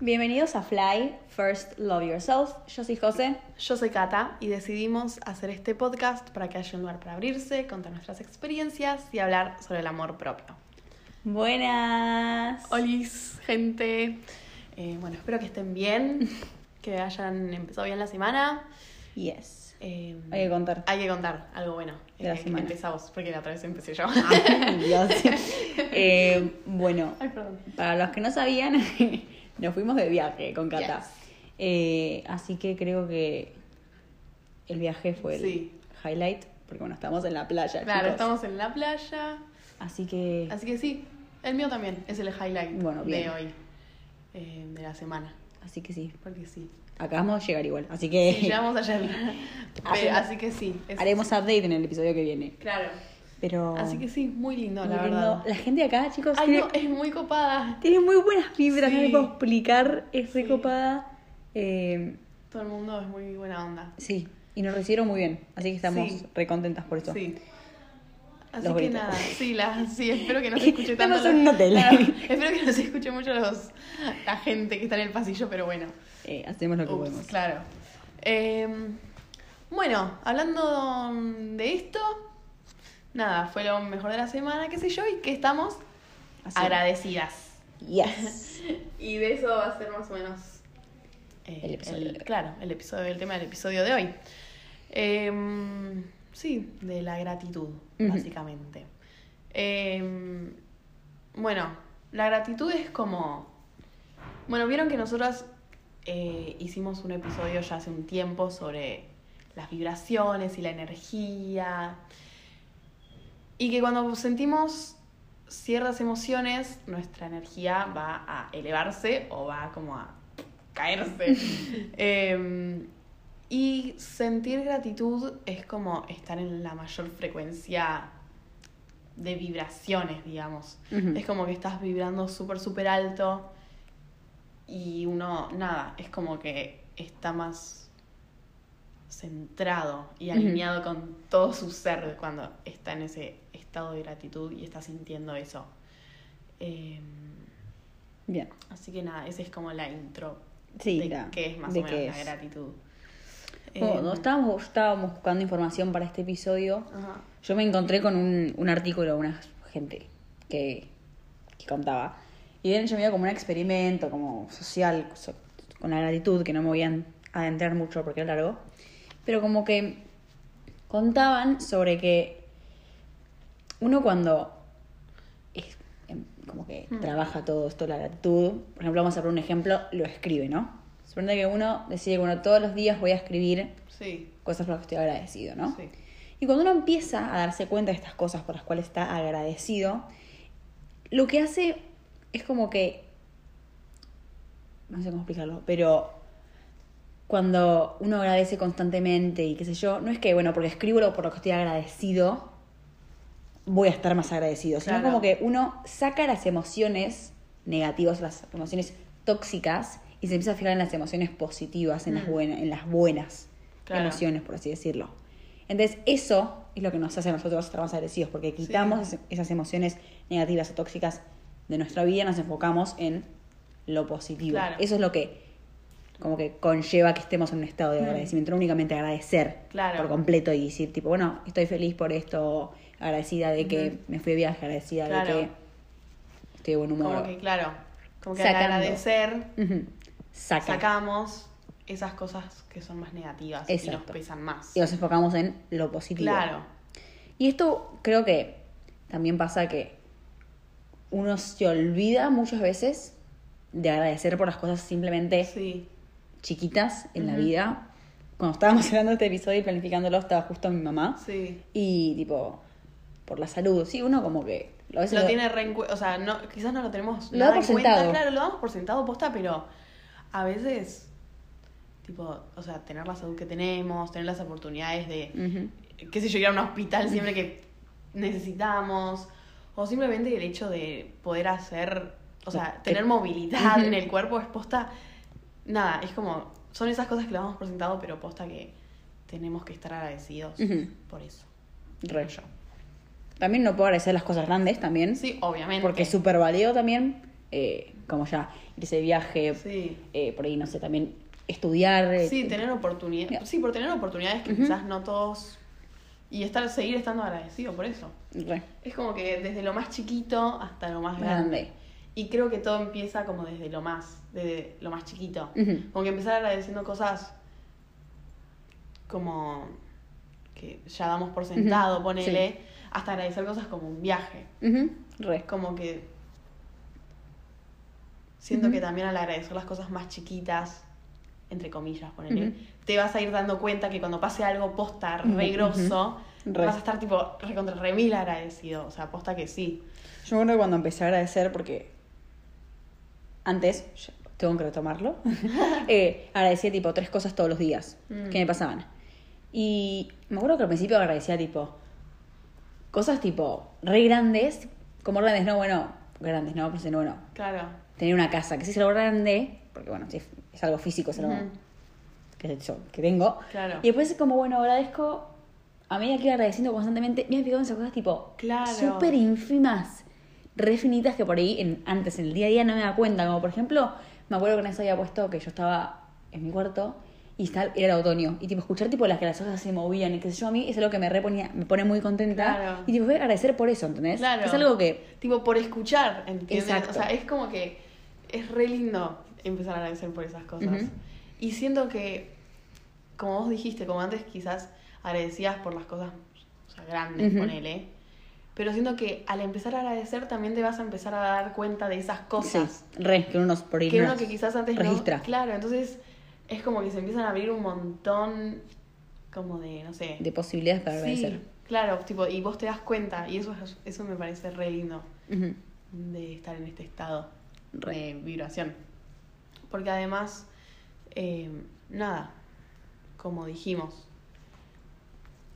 Bienvenidos a Fly, First Love Yourself. Yo soy José. Yo soy Kata y decidimos hacer este podcast para que haya un lugar para abrirse, contar nuestras experiencias y hablar sobre el amor propio. Buenas. Olis, gente. Eh, bueno, espero que estén bien, que hayan empezado bien la semana. Yes. Eh, Hay que contar. Hay que contar algo bueno. De la Eh, semana. Empezamos, porque la otra vez empecé yo. Ay, Dios. Eh, bueno, Ay, perdón. para los que no sabían, nos fuimos de viaje con. Yes. Eh, así que creo que el viaje fue el Sí. highlight, porque bueno, estamos en la playa. Claro, chicos. estamos en la playa. Así que Así que sí, el mío también es el highlight Bueno, bien. de hoy, eh, de la semana. así que sí. Porque sí. Acabamos de llegar igual. Así que Sí, llegamos ayer. Así que sí. es- haremos update en el episodio que viene. Claro. Pero Así que sí, muy lindo, muy la lindo. verdad. La gente de acá, chicos, Ay, tiene, no, es muy copada. tiene muy buenas vibras, no Sí. le puedo explicar, es Sí. recopada. Eh, Todo el mundo es muy buena onda. sí, y nos recibieron muy bien, así que estamos Sí. recontentas por eso. Sí. Así Los que gritos. nada, sí, la, sí, espero que no se escuche tanto. Estamos en un hotel. Claro, espero que no se escuche mucho los, la gente que está en el pasillo, pero bueno. Eh, hacemos lo que Ups, podemos. claro. Eh, bueno, hablando de esto, nada, fue lo mejor de la semana, qué sé yo, y que estamos Así. agradecidas. Yes. Y de eso va a ser más o menos eh, El episodio claro, el episodio, el tema del episodio de hoy. Em, sí, de la gratitud, básicamente. Em, bueno, la gratitud es como. Bueno, vieron que nosotras eh, hicimos un episodio ya hace un tiempo sobre las vibraciones y la energía. Y que cuando sentimos ciertas emociones, nuestra energía va a elevarse o va como a caerse. Em, y sentir gratitud es como estar en la mayor frecuencia de vibraciones, digamos. Es como que estás vibrando súper, súper alto y uno, nada, es como que está más centrado y alineado con todo su ser cuando está en ese estado de gratitud y está sintiendo eso. Em, Bien. así que nada, esa es como la intro Sí, de la- qué es más de o menos la es. gratitud. Bueno, Em, estábamos, estábamos buscando información para este episodio. ajá. Yo me encontré con un, un artículo de una gente que, que contaba. Y bien, yo me iba como un experimento, como social, so- con la gratitud, que no me voy a adentrar mucho porque es largo. Pero como que contaban sobre que uno cuando es, em, como que Mm. trabaja todo esto, la gratitud, por ejemplo, vamos a poner un ejemplo, lo escribe, ¿no? Suponete que uno decide, bueno, todos los días voy a escribir Sí, cosas por las que estoy agradecido, ¿no? sí. Y cuando uno empieza a darse cuenta de estas cosas por las cuales está agradecido, lo que hace es como que. No sé cómo explicarlo, pero cuando uno agradece constantemente y qué sé yo, no es que, bueno, porque escribo lo por lo que estoy agradecido, voy a estar más agradecido, sino Claro. como que uno saca las emociones negativas, las emociones tóxicas y se empieza a fijar en las emociones positivas, en, las, Mm. buenas, en las buenas Claro. emociones, por así decirlo. Entonces, eso es lo que nos hace a nosotros estar más agresivos, porque quitamos Sí. esas emociones negativas o tóxicas de nuestra vida y nos enfocamos en lo positivo. Claro. Eso es lo que como que conlleva que estemos en un estado de Mm. agradecimiento, no únicamente agradecer Claro. por completo y decir, tipo, bueno, estoy feliz por esto, agradecida de que me fui de viaje, agradecida Claro. de que estoy de buen humor. Como que, claro, como que Sacando. al agradecer. Saca. sacamos esas cosas que son más negativas y nos Exacto. pesan más. Y nos enfocamos en lo positivo. Claro, Y esto creo que también pasa que uno se olvida muchas veces de agradecer por las cosas simplemente sí, chiquitas en la vida. Cuando estábamos hablando de este episodio y planificándolo, estaba justo mi mamá. sí. Y tipo, por la salud. Sí, uno como que a veces Lo tiene re o sea, no, quizás no lo tenemos Lo nada da por en cuenta, sentado. claro, lo damos por sentado posta, pero a veces, tipo, o sea, tener la salud que tenemos, tener las oportunidades de, Ujú. qué sé yo, ir a un hospital siempre que necesitamos, o simplemente el hecho de poder hacer, o sea, Te- tener movilidad Ujú. en el cuerpo es posta, nada, es como, son esas cosas que lo damos por sentado, pero posta que tenemos que estar agradecidos por eso. Re yo. También no puedo agradecer las cosas grandes también. Sí, obviamente. Porque es súper válido también. eh, como ya irse de viaje, Sí. eh, por ahí, no sé, también estudiar. eh, Sí, tener oportunidades. Sí, por tener oportunidades que quizás no todos. Y estar, seguir estando agradecido por eso. re. Es como que desde lo más chiquito hasta lo más grande. Grande. Y creo que todo empieza como desde lo más, desde lo más chiquito. Ujú. Como que empezar agradeciendo cosas como que ya damos por sentado, ponele, hasta agradecer cosas como un viaje. Re. Como que siento que también al agradecer las cosas más chiquitas, entre comillas, ponele, te vas a ir dando cuenta que cuando pase algo posta re grosso, Re. vas a estar tipo recontra re mil agradecido. O sea, posta que sí. Yo me acuerdo que cuando empecé a agradecer, porque antes, tengo que retomarlo, eh, agradecía tipo tres cosas todos los días Mm. que me pasaban. Y me acuerdo que al principio agradecía tipo cosas tipo re grandes, como grandes, no, bueno, grandes, no, pues no, bueno, Claro. tener una casa, que sí es algo grande, porque bueno, sí, es algo físico, es algo Ujú. que, yo, que tengo. Claro. Y después como, bueno, agradezco, a medida que iba agradeciendo constantemente, me he fijado en esas cosas tipo Claro. súper ínfimas, re finitas que por ahí en, antes en el día a día no me da cuenta. Como por ejemplo, me acuerdo que una vez había puesto que yo estaba en mi cuarto y estaba, era el otoño. Y tipo, escuchar tipo las que las hojas se movían y qué sé yo, a mí es algo que me reponía, me pone muy contenta. Claro. Y tipo, voy a agradecer por eso, ¿entendés? Claro. Es algo que Tipo, por escuchar, ¿entiendes? Exacto. O sea, es como que es re lindo empezar a agradecer por esas cosas. Ujú. Y siento que, como vos dijiste, como antes quizás agradecías por las cosas o sea, grandes, Ujú. ponele. Pero siento que al empezar a agradecer también te vas a empezar a dar cuenta de esas cosas. Sí, re, que uno por que no uno que quizás antes registra. no. Claro, entonces es como que se empiezan a abrir un montón como de, no sé. de posibilidades para agradecer. Sí, claro, tipo, y vos te das cuenta, y eso, es- eso me parece re lindo de estar en este estado Re. de vibración. Porque además, eh, nada, como dijimos,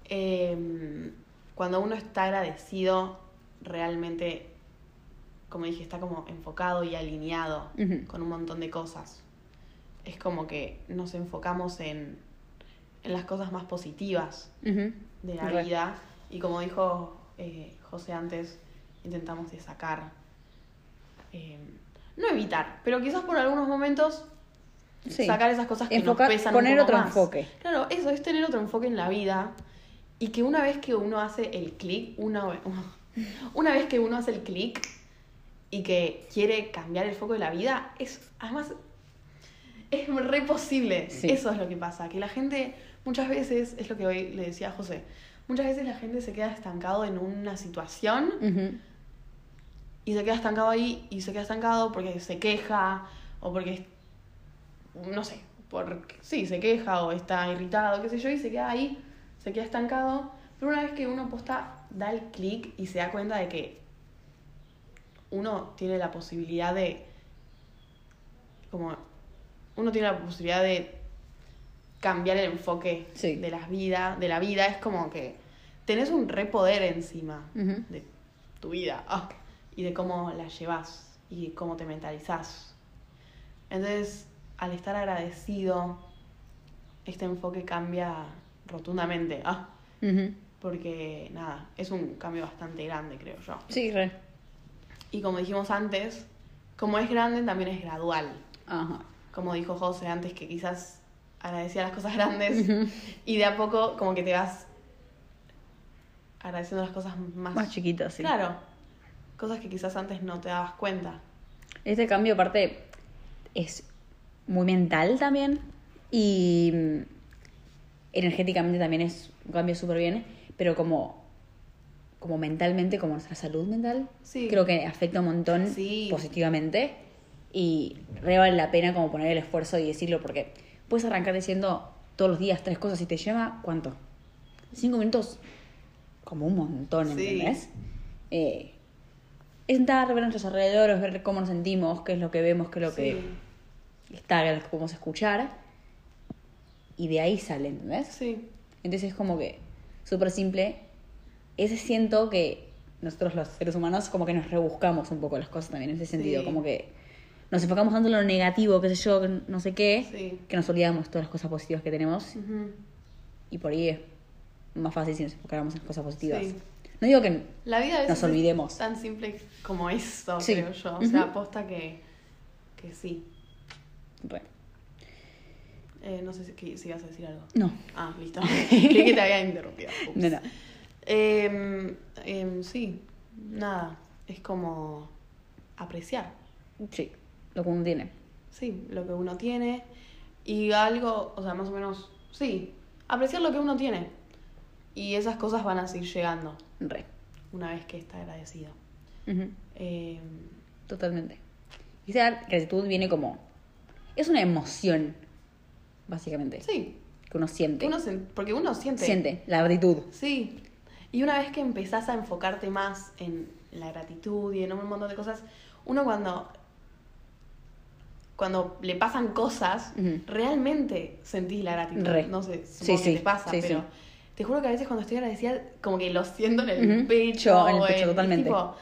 eh, cuando uno está agradecido, realmente, como dije, está como enfocado y alineado con un montón de cosas. Es como que nos enfocamos en, en las cosas más positivas de la vida y como dijo eh, José antes, intentamos de sacar, eh, no evitar, pero quizás por algunos momentos Sí. sacar esas cosas que Enfocar- nos pesan poner un poco otro más. enfoque. Claro, eso es tener otro enfoque en la vida y que una vez que uno hace el clic, una, una vez que uno hace el clic y que quiere cambiar el foco de la vida, es además es re posible. Sí. Eso es lo que pasa, que la gente muchas veces, es lo que hoy le decía a José, muchas veces la gente se queda estancado en una situación y se queda estancado ahí y se queda estancado porque se queja o porque no sé, porque sí, se queja o está irritado, qué sé yo, y se queda ahí, se queda estancado, pero una vez que uno posta da el clic y se da cuenta de que uno tiene la posibilidad de como uno tiene la posibilidad de cambiar el enfoque Sí. de las vidas, de la vida, es como que tenés un repoder encima de tu vida ah, y de cómo la llevas y cómo te mentalizás. Entonces, al estar agradecido, este enfoque cambia rotundamente. ah, Ujú. porque, nada, es un cambio bastante grande, creo yo. Sí, re. Y como dijimos antes, como es grande, también es gradual. Ajá. Como dijo José antes, que quizás agradecía las cosas grandes y de a poco como que te vas agradeciendo las cosas más, sí. Claro, cosas que quizás antes no te dabas cuenta. Este cambio, aparte, es muy mental también. Y mm, energéticamente también es un cambio súper bien. Pero como, como mentalmente, como nuestra salud mental, Sí. creo que afecta un montón Sí. positivamente. Y re vale la pena como poner el esfuerzo y decirlo. Porque puedes arrancar diciendo todos los días tres cosas y te lleva, ¿cuánto? Cinco minutos, como un montón, Sí. ¿entendés? Eh, es sentar, ver nuestros alrededores, ver cómo nos sentimos, qué es lo que vemos, qué es lo que está, que podemos escuchar. Y de ahí sale, ¿entendés? Sí, Entonces es como que súper simple. Ese siento que nosotros los seres humanos como que nos rebuscamos un poco las cosas también en ese sentido. Sí. Como que nos enfocamos tanto en lo negativo, qué sé yo, no sé qué, Sí. que nos olvidamos todas las cosas positivas que tenemos. Y por ahí es más fácil si nos enfocáramos en las cosas positivas. Sí. No digo que La vida a veces Nos olvidemos. es tan simple como eso, Sí. creo yo. O sea, aposta que que sí. Re. Eh, no sé si, si ibas a decir algo. No, Ah, listo. Creí que te había interrumpido. Ups. no, no. Em, em, sí, nada. Es como apreciar. Sí, lo que uno tiene. Sí, lo que uno tiene. Y algo, o sea, más o menos, sí, apreciar lo que uno tiene. Y esas cosas van a seguir llegando Re. una vez que está agradecido. Em, Totalmente. Y esa gratitud viene como. Es una emoción, básicamente. sí, Que uno siente. uno porque uno siente. siente la gratitud. Sí. Y una vez que empezás a enfocarte más en la gratitud y en un montón de cosas, uno cuando cuando le pasan cosas, Ujú. realmente sentís la gratitud. Re. No sé, Sí, sí, te pasa, sí, pero te juro que a veces cuando estoy agradecida, como que lo siento en el Ujú. pecho. Yo, en el pecho, totalmente. tipo,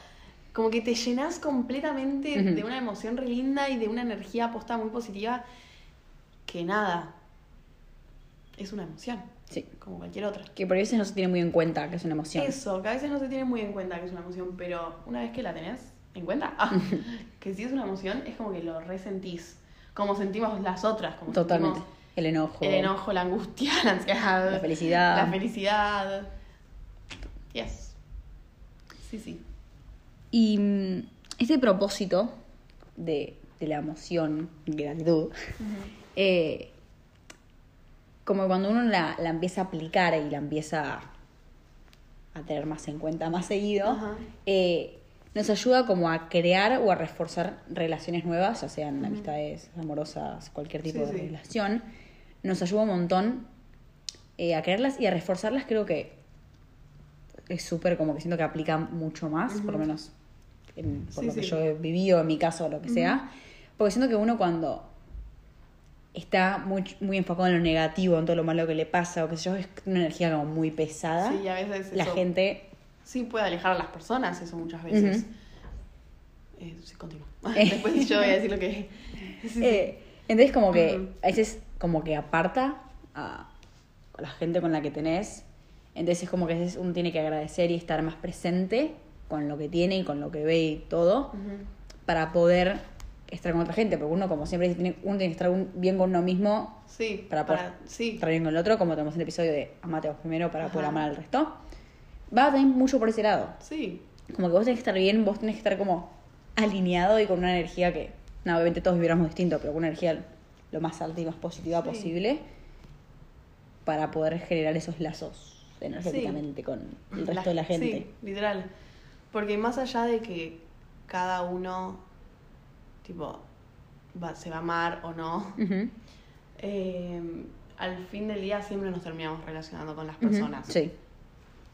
como que te llenas completamente Ujú. de una emoción re linda y de una energía aposta muy positiva que nada, es una emoción, Sí. como cualquier otra. Que por veces no se tiene muy en cuenta que es una emoción. Eso, que a veces no se tiene muy en cuenta que es una emoción, pero una vez que la tenés en cuenta, ah, que si es una emoción, es como que lo resentís. Como sentimos las otras, como Totalmente. El enojo. el enojo, la angustia, la ansiedad, La felicidad. La felicidad. Yes. Sí, sí. Y este propósito de, de la emoción, gratitud, eh, como cuando uno la, la empieza a aplicar y la empieza a, tener más en cuenta más seguido, eh, nos ayuda como a crear o a reforzar relaciones nuevas, ya sean amistades amorosas, cualquier tipo Sí, de sí. relación. Nos ayuda un montón eh, a crearlas y a reforzarlas, creo que es súper como que siento que aplica mucho más, por lo menos en- por Sí, lo que yo he vivido, en mi caso, lo que sea. Porque siento que uno cuando está muy, muy enfocado en lo negativo, en todo lo malo que le pasa, o que sé yo, es una energía como muy pesada. Sí, a veces la eso gente sí puede alejar a las personas, eso muchas veces. Ujú. Eh, sí, continúa. Después yo voy a decir lo que... Sí, sí. Eh, entonces como que a veces como que aparta a, la gente con la que tenés. Entonces es como que a veces uno tiene que agradecer y estar más presente con lo que tiene y con lo que ve y todo para poder estar con otra gente. Porque uno como siempre tiene, uno tiene que estar un- bien con uno mismo Sí, para poder sí. estar bien con el otro, como tenemos en el episodio de amate a vos primero para poder amar al resto. Va también mucho por ese lado. Sí, Como que vos tenés que estar bien, vos tenés que estar como alineado y con una energía que, no, obviamente todos vibramos distinto, pero con una energía lo más alta y más positiva Sí. posible para poder generar esos lazos energéticamente con el resto de la gente. Sí, literal. Porque más allá de que cada uno, tipo, va- se va a amar o no, eh, al fin del día siempre nos terminamos relacionando con las personas. Sí,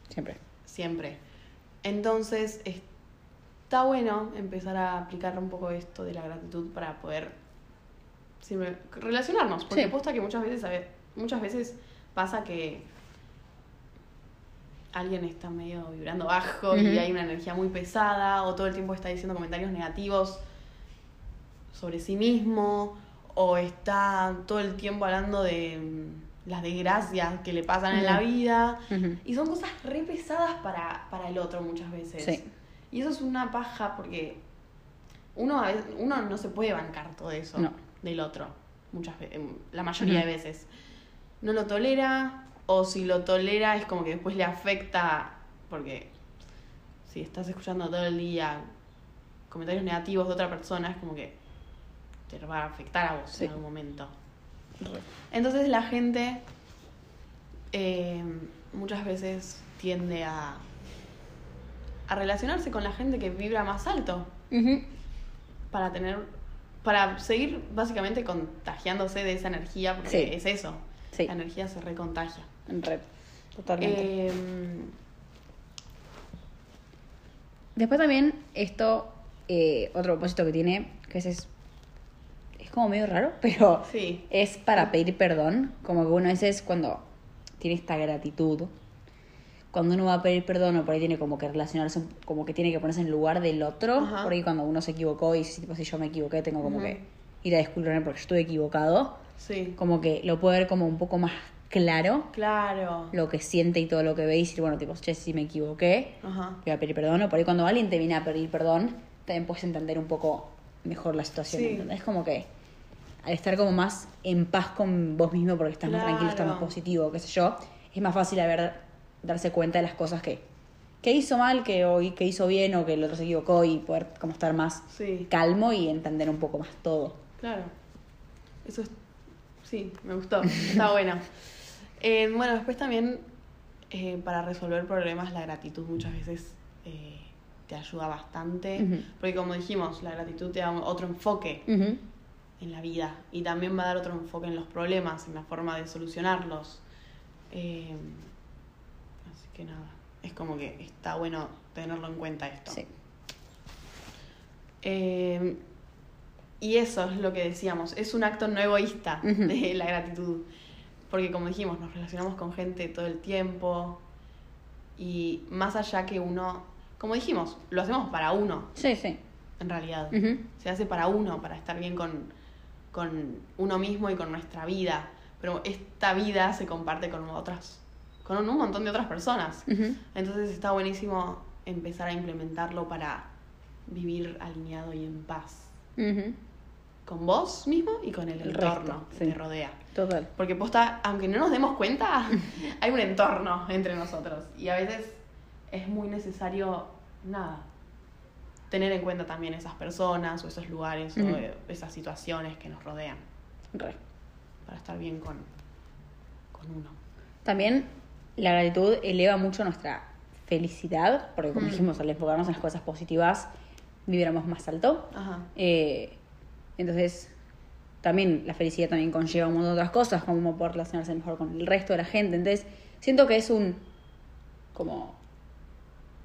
siempre. Siempre. Entonces, está bueno empezar a aplicar un poco esto de la gratitud para poder siempre relacionarnos. Porque Sí. posta que muchas veces, a ver, muchas veces pasa que alguien está medio vibrando bajo y hay una energía muy pesada o todo el tiempo está diciendo comentarios negativos sobre sí mismo o está todo el tiempo hablando de mm, las desgracias que le pasan en la vida y son cosas re pesadas para, para el otro muchas veces. Sí. Y eso es una paja porque uno, a veces- uno no se puede bancar todo eso No. del otro, muchas veces, la mayoría de veces. No lo tolera, o si lo tolera es como que después le afecta, porque si estás escuchando todo el día comentarios negativos de otra persona, es como que te va a afectar a vos Sí. en algún momento. Entonces la gente eh, muchas veces tiende a, a relacionarse con la gente que vibra más alto para tener para seguir básicamente contagiándose de esa energía porque Sí. es eso Sí. la energía se recontagia Re. Totalmente. Eh, Después también esto, eh, otro propósito que tiene, que ese es, es como medio raro, pero sí es para pedir perdón. Como que uno a veces cuando tiene esta gratitud, cuando uno va a pedir perdón o por ahí tiene como que relacionarse, como que tiene que ponerse en el lugar del otro, Ajá. por ahí cuando uno se equivocó y tipo, si yo me equivoqué tengo como que ir a disculparme porque yo estuve equivocado, sí como que lo puede ver como un poco más claro claro lo que siente y todo lo que ve y decir, bueno, tipo, che, si me equivoqué, ajá voy a pedir perdón. O por ahí cuando alguien te viene a pedir perdón, también puedes entender un poco mejor la situación. Sí. ¿entendés? Es como que al estar como más en paz con vos mismo porque estás más tranquilo, estás más positivo, qué sé yo, es más fácil a ver, darse cuenta de las cosas que, que hizo mal, que, o que hizo bien o que el otro se equivocó y poder como estar más Sí, calmo y entender un poco más todo. claro. Eso es. Sí, me gustó. Está bueno. Eh, bueno, después también eh, para resolver problemas la gratitud muchas veces eh, te ayuda bastante. Porque como dijimos, la gratitud te da otro enfoque Ujú. En la vida y también va a dar otro enfoque en los problemas, en la forma de solucionarlos. Eh, así que nada, es como que está bueno tenerlo en cuenta esto. Sí. Eh, y eso es lo que decíamos, es un acto no egoísta de la gratitud. Porque como dijimos, nos relacionamos con gente todo el tiempo y más allá que uno, como dijimos, lo hacemos para uno, Sí, sí. en realidad. Se hace para uno, para estar bien con, con uno mismo y con nuestra vida. Pero esta vida se comparte con otras, con un montón de otras personas. Entonces está buenísimo empezar a implementarlo para vivir alineado y en paz. Con vos mismo y con el, El entorno resto, que sí. te rodea. Total. Porque posta, aunque no nos demos cuenta, hay un entorno entre nosotros. Y a veces es muy necesario, nada, tener en cuenta también esas personas o esos lugares o esas situaciones que nos rodean Re. para estar bien con, con uno. También la gratitud eleva mucho nuestra felicidad, porque como dijimos, al enfocarnos en las cosas positivas, vibramos más alto. Ajá. Eh, entonces, también la felicidad también conlleva un montón de otras cosas, como poder relacionarse mejor con el resto de la gente. Entonces, siento que es un. como.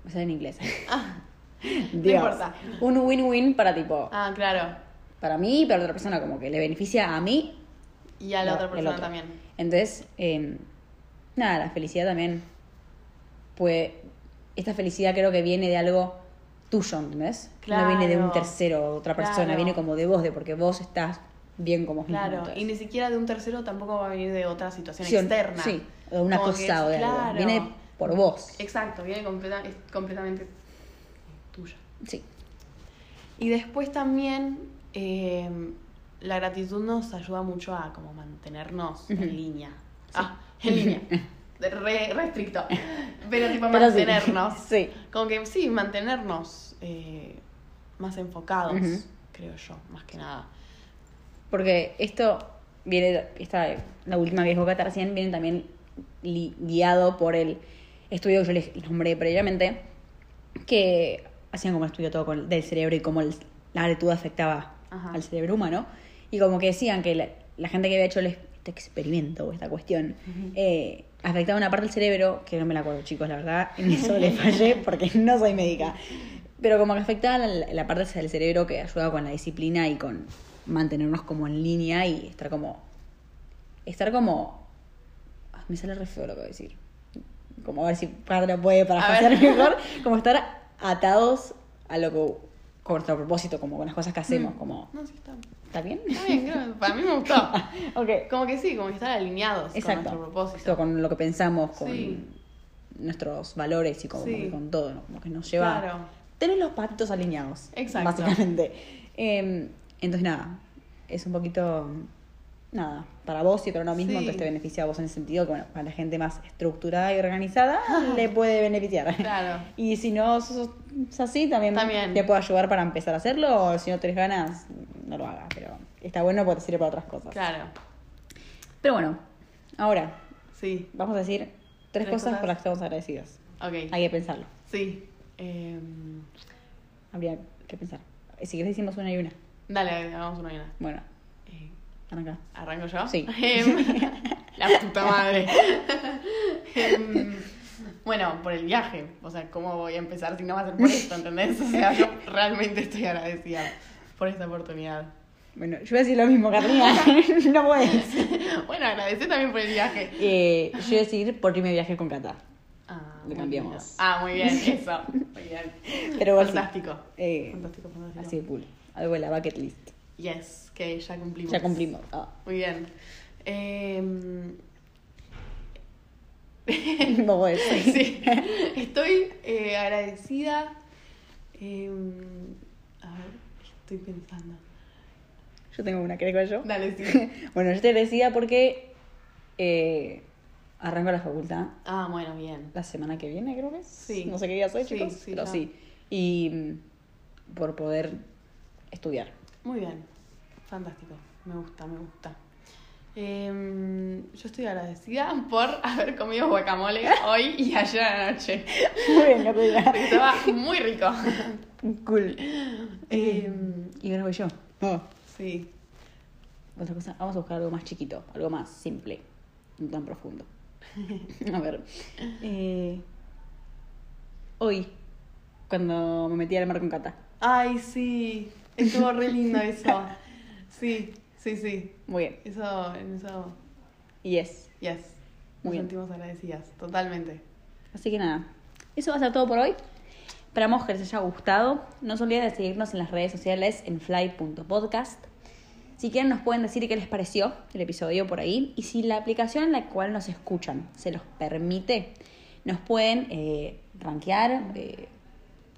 Me sale en inglés. Ah, Dios. importa. Un win-win para tipo. ah, claro. Para mí y para la otra persona, como que le beneficia a mí Y a la No, otra persona también. Entonces, eh, nada, la felicidad también. Pues esta felicidad creo que viene de algo tuyo, ¿entendés? No viene de un Claro. tercero, otra persona, Claro. viene como de vos, de porque vos estás bien como mismo, Claro, y ni siquiera de un tercero tampoco va a venir de otra situación Sí, externa. Sí, de una Como cosa es- o de algo. claro. Viene por vos. Exacto, viene completa- completamente tuya. Sí. Y después también eh, la gratitud nos ayuda mucho a como mantenernos en línea. Ah, en línea. Re, re estricto. Pero tipo Pero sí. mantenernos. Sí. Como que sí, mantenernos eh, más enfocados, creo yo, más que nada. Porque esto viene, esta, la última que dijo Cata recién, viene también li- guiado por el estudio que yo les nombré previamente, que hacían como un estudio todo con- del cerebro y cómo el- la gratitud afectaba Ajá. al cerebro humano. Y como que decían que la, la gente que había hecho el, este experimento o esta cuestión eh, afectaba una parte del cerebro, que no me la acuerdo chicos, la verdad, en eso le fallé porque no soy médica. Pero como que afectaba la, la parte del cerebro que ayudaba con la disciplina y con mantenernos como en línea y estar como. Estar como. ah, me sale re feo lo que voy a decir. Como a ver si Padre puede para hacer mejor. Como estar atados a lo que. con nuestro propósito, como con las cosas que hacemos. Mm. Como. No, sí está. ¿Está bien? Está bien, creo. Para mí me gustó. ok. Como que sí, como que estar alineados Exacto. con nuestro propósito. Esto, con lo que pensamos, con Sí. nuestros valores y como, Sí. con todo, ¿no? Como que nos lleva. Claro. Tener los patitos alineados. Exacto. Básicamente. Eh, entonces, nada. Es un poquito. Nada, para vos y para uno mismo, Sí. entonces te beneficia a vos en el sentido que, bueno, para la gente más estructurada y organizada, le puede beneficiar. Claro. Y si no sos así, también, También. te puede ayudar para empezar a hacerlo, o si no tenés ganas, no lo hagas, pero está bueno porque te sirve para otras cosas. Claro. Pero bueno, ahora, Sí. Vamos a decir tres, Tres cosas, cosas. por las que estamos agradecidos. Ok. Hay que pensarlo. Sí. Em, Habría que pensar. Si querés decimos una y una. dale, hagamos una y una. Bueno, arranca. ¿Arranco yo? Sí. Em, la puta madre. Em, bueno, por el viaje. O sea, ¿cómo voy a empezar si no va a ser por esto, ¿entendés? O sea, yo realmente estoy agradecida por esta oportunidad. Bueno, yo voy a decir lo mismo, Carolina. no puedes. Bueno, agradecer también por el viaje. Eh, yo voy a decir por irme de viaje con Cata. Ah, Lo cambiamos. Ah, muy bien, eso. Muy bien. Pero sí. fantástico. Eh, fantástico, fantástico. Así de cool. Algo de la bucket list. Yes, que ya cumplimos. Ya cumplimos. Ah. Muy bien. Em, No puedes. sí, estoy eh, agradecida. em, a ver, Estoy pensando. Yo tengo una, ¿querés que yo? Dale, sí. bueno, yo te decía porque eh, arranco la facultad Ah, bueno, bien. la semana que viene, creo que es. Sí. No sé qué día soy, Sí, chicos, sí, pero ya. sí. Y mm, por poder estudiar. Muy bien. Fantástico. Me gusta, me gusta. Em, yo estoy agradecida por haber comido guacamole hoy y ayer a la noche. Muy bien. Porque Estaba muy rico. Cool. Em, y ahora voy yo. Oh. sí. Otra cosa, vamos a buscar algo más chiquito, algo más simple, no tan profundo. A ver. eh, hoy, cuando me metí al mar con Cata. Ay, sí. Estuvo re lindo eso. Sí, sí, sí. Muy bien. Eso, en eso, Yes. yes. Nos Muy bien. sentimos agradecidas, totalmente. Así que nada, eso va a ser todo por hoy. Esperamos que les haya gustado. No se olviden de seguirnos en las redes sociales en fly.podcast. Si quieren nos pueden decir qué les pareció el episodio por ahí y si la aplicación en la cual nos escuchan se los permite, nos pueden eh, rankear, eh,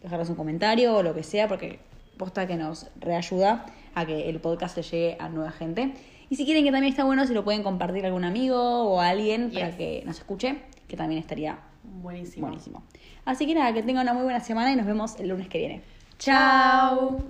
dejarnos un comentario o lo que sea porque posta que nos reayuda a que el podcast le llegue a nueva gente. Y si quieren que también está bueno, si lo pueden compartir a algún amigo o a alguien para que nos escuche, que también estaría Buenísimo. buenísimo. Así que nada, que tengan una muy buena semana y nos vemos el lunes que viene. Chao.